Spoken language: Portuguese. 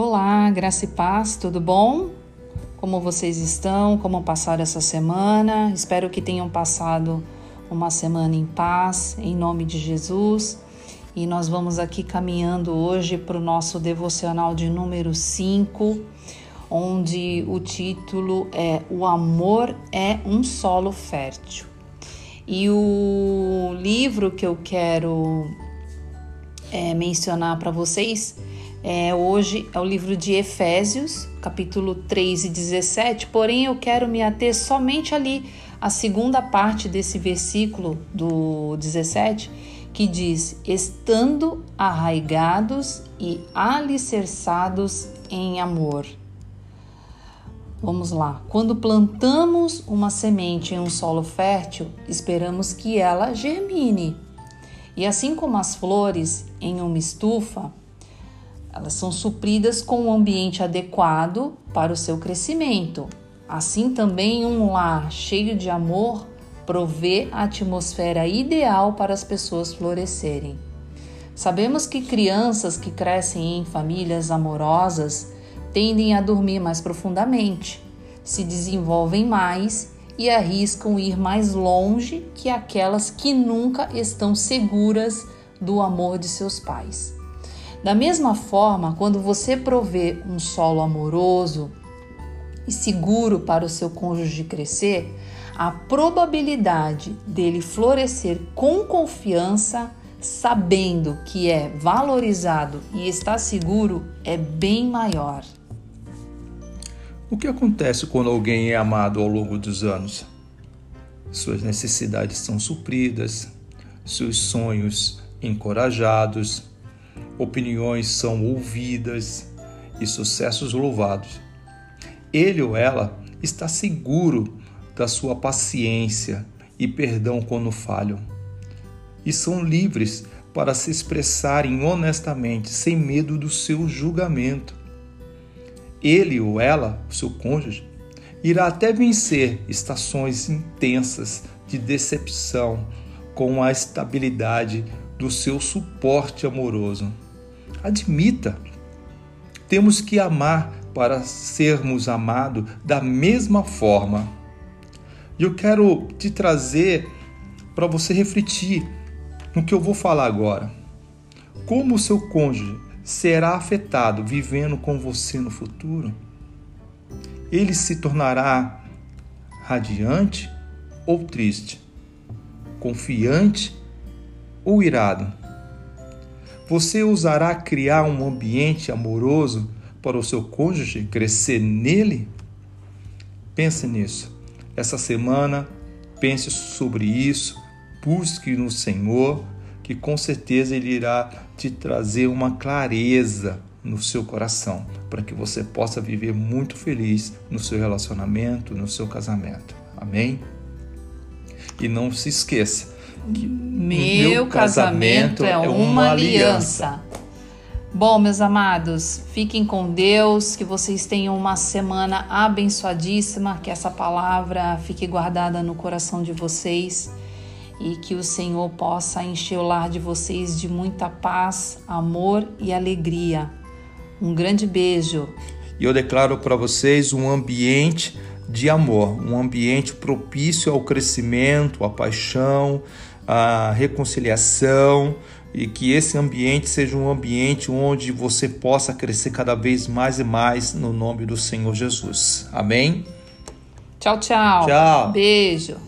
Olá, graça e paz, tudo bom? Como vocês estão? Como passaram essa semana? Espero que tenham passado uma semana em paz, em nome de Jesus. E nós vamos aqui caminhando hoje para o nosso devocional de número 5, onde o título é O Amor é um Solo Fértil. E o livro que eu quero é, mencionar para vocês é, hoje é o livro de Efésios, capítulo 3 e 17, porém eu quero me ater somente ali a segunda parte desse versículo do 17, que diz: estando arraigados e alicerçados em amor. Vamos lá. Quando plantamos uma semente em um solo fértil, esperamos que ela germine. E assim como as flores em uma estufa, elas são supridas com um ambiente adequado para o seu crescimento. Assim também um lar cheio de amor provê a atmosfera ideal para as pessoas florescerem. Sabemos que crianças que crescem em famílias amorosas tendem a dormir mais profundamente, se desenvolvem mais e arriscam ir mais longe que aquelas que nunca estão seguras do amor de seus pais. Da mesma forma, quando você provê um solo amoroso e seguro para o seu cônjuge crescer, a probabilidade dele florescer com confiança, sabendo que é valorizado e está seguro, é bem maior. O que acontece quando alguém é amado ao longo dos anos? Suas necessidades são supridas, seus sonhos encorajados, opiniões são ouvidas e sucessos louvados. Ele ou ela está seguro da sua paciência e perdão quando falham, e são livres para se expressarem honestamente, sem medo do seu julgamento. Ele ou ela, seu cônjuge, irá até vencer estações intensas de decepção com a estabilidade do seu suporte amoroso. Admita, temos que amar para sermos amados da mesma forma. E eu quero te trazer para você refletir no que eu vou falar agora. Como o seu cônjuge será afetado vivendo com você no futuro? Ele se tornará radiante ou triste? Confiante ou irado? Você usará criar um ambiente amoroso para o seu cônjuge crescer nele? Pense nisso. Essa semana, pense sobre isso, busque no Senhor, que com certeza Ele irá te trazer uma clareza no seu coração, para que você possa viver muito feliz no seu relacionamento, no seu casamento. Amém? E não se esqueça, meu casamento é, é uma aliança. Bom, meus amados, fiquem com Deus, que vocês tenham uma semana abençoadíssima, que essa palavra fique guardada no coração de vocês e que o Senhor possa encher o lar de vocês de muita paz, amor e alegria. Um grande beijo. E eu declaro para vocês um ambiente de amor, um ambiente propício ao crescimento, à paixão, à reconciliação e que esse ambiente seja um ambiente onde você possa crescer cada vez mais e mais no nome do Senhor Jesus. Amém? Tchau, tchau. Tchau. Beijo.